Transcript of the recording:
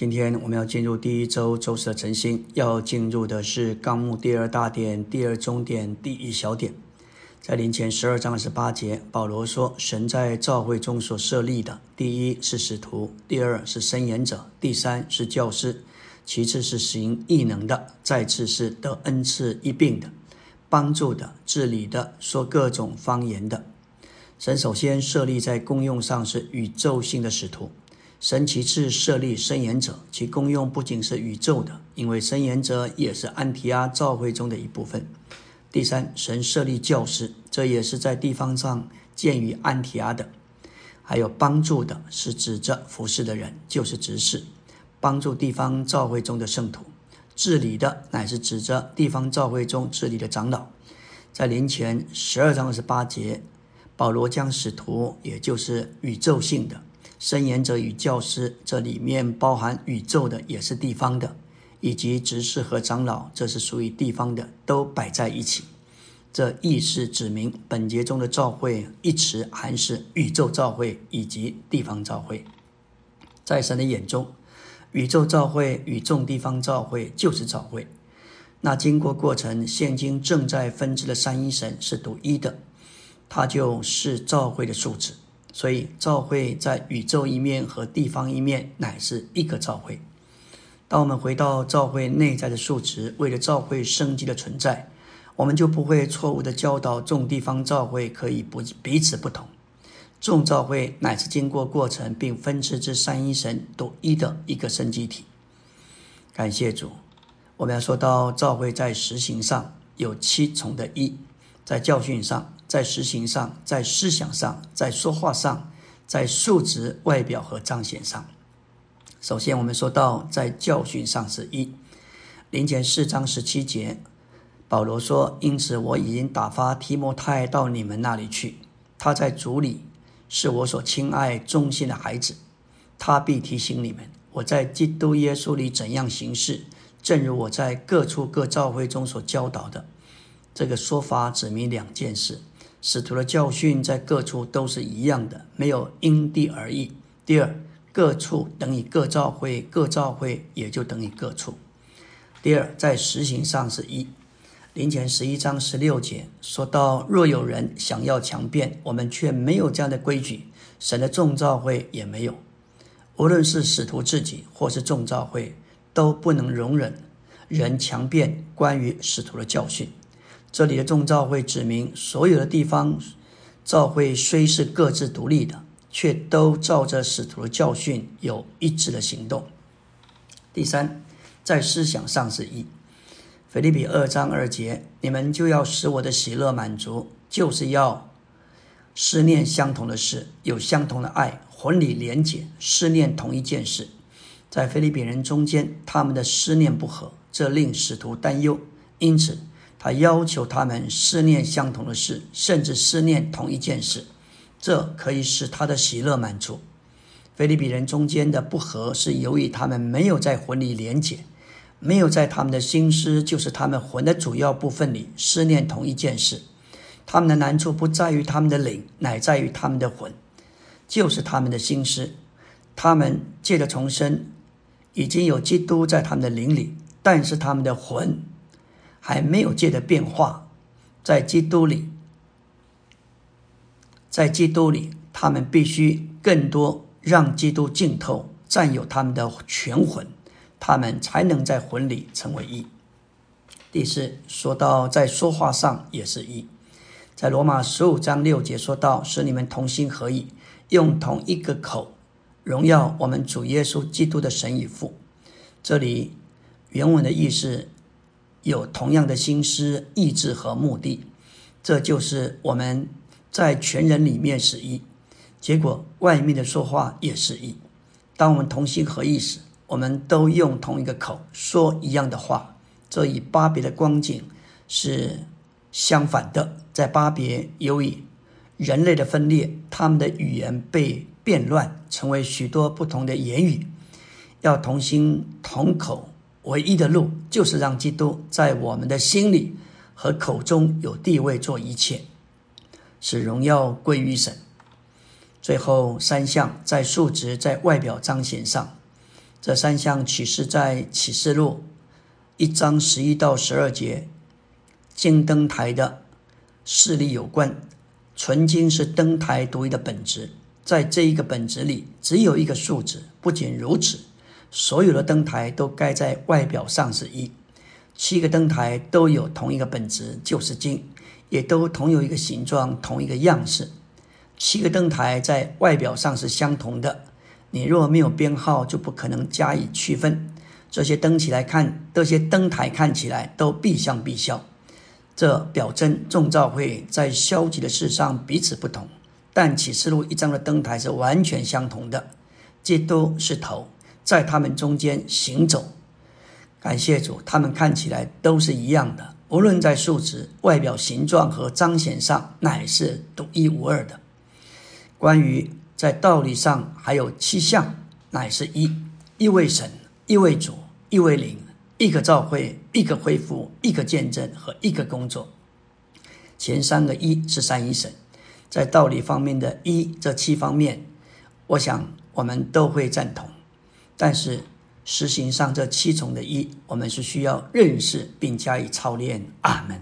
今天我们要进入第一周周四的晨星，要进入的是纲目第二大点、第二中点、第一小点。在临前十二章二十八节，保罗说：“神在教会中所设立的，第一是使徒，第二是伸言者，第三是教师，其次是行异能的，再次是得恩赐一病的，帮助的、治理的、说各种方言的。神首先设立在功用上是宇宙性的使徒。”神其次设立伸言者，其功用不仅是宇宙的，因为伸言者也是安提阿教会中的一部分。第三，神设立教师，这也是在地方上建于安提阿的。还有帮助的，是指着服侍的人，就是执事，帮助地方教会中的圣徒；治理的，乃是指着地方教会中治理的长老。在临前十二章二十八节，保罗将使徒，也就是宇宙性的。伸言者与教师，这里面包含宇宙的，也是地方的，以及执事和长老，这是属于地方的，都摆在一起。这意是指明本节中的召会一词含是宇宙召会以及地方召会。在神的眼中，宇宙召会与众地方召会就是召会。那经过过程，现今正在分支的三一神是独一的，它就是召会的数值。所以，教会在宇宙一面和地方一面乃是一个教会。当我们回到教会内在的数值，为了教会生机的存在，我们就不会错误的教导众地方教会可以不彼此不同。众教会乃是经过过程并分支之三一神独一的一个生机体。感谢主，我们要说到教会在实行上有七重的一，在教训上。在实行上，在思想上，在说话上，在素质、外表和彰显上。首先，我们说到在教训上是一。林前四章十七节，保罗说：“因此我已经打发提摩太到你们那里去，他在主里是我所亲爱、忠心的孩子，他必提醒你们我在基督耶稣里怎样行事，正如我在各处各教会中所教导的。”这个说法指明两件事。使徒的教训在各处都是一样的，没有因地而异。第二，各处等于各教会，各教会也就等于各处。第二，在实行上是一。林前十一章十六节说到：若有人想要强辩，我们却没有这样的规矩，神的众教会也没有。无论是使徒自己或是众教会，都不能容忍人强辩关于使徒的教训。这里的众召会指明，所有的地方召会虽是各自独立的，却都照着使徒的教训有一致的行动。第三，在思想上是一。腓立比二章二节，你们就要使我的喜乐满足，就是要思念相同的事，有相同的爱，魂里连结，思念同一件事。在菲律宾人中间，他们的思念不合，这令使徒担忧，因此。他要求他们思念相同的事，甚至思念同一件事，这可以使他的喜乐满足。菲利比人中间的不和，是由于他们没有在魂里连结，没有在他们的心思，就是他们魂的主要部分里思念同一件事。他们的难处不在于他们的灵，乃在于他们的魂，就是他们的心思。他们借着重生，已经有基督在他们的灵里，但是他们的魂。还没有界的变化，在基督里，在基督里，他们必须更多让基督浸透，占有他们的全魂，他们才能在魂里成为一。第四，说到在说话上也是一，在罗马十五章六节说到，使你们同心合意，用同一个口，荣耀我们主耶稣基督的神与父。这里原文的意思。有同样的心思、意志和目的，这就是我们在全人里面是一，结果外面的说话也是一。当我们同心合意时，我们都用同一个口说一样的话。这与巴别的光景是相反的。在巴别，由于人类的分裂，他们的语言被变乱，成为许多不同的言语，要同心同口。唯一的路就是让基督在我们的心里和口中有地位，做一切，使荣耀归于神。最后三项在数值、在外表彰显上，这三项启示在启示录一章十一到十二节，金灯台的势力有关。纯金是灯台独一的本质，在这一个本质里，只有一个数值。不仅如此，所有的灯台都盖在外表上是一。七个灯台都有同一个本质，就是金，也都同有一个形状，同一个样式。七个灯台在外表上是相同的。你若没有编号，就不可能加以区分。这些灯起来看，这些灯台看起来都必相必消。这表征众造会在消极的事上彼此不同，但启示录一张的灯台是完全相同的。这都是头，在他们中间行走。感谢主，他们看起来都是一样的，无论在数值、外表形状和彰显上，乃是独一无二的。关于。在道理上还有七项，乃是一一位神，一位主，一位灵，一个召会，一个恢复，一个见证和一个工作。前三个一是三一神，在道理方面的一这七方面，我想我们都会赞同。但是实行上这七重的一，我们是需要认识并加以操练。阿门。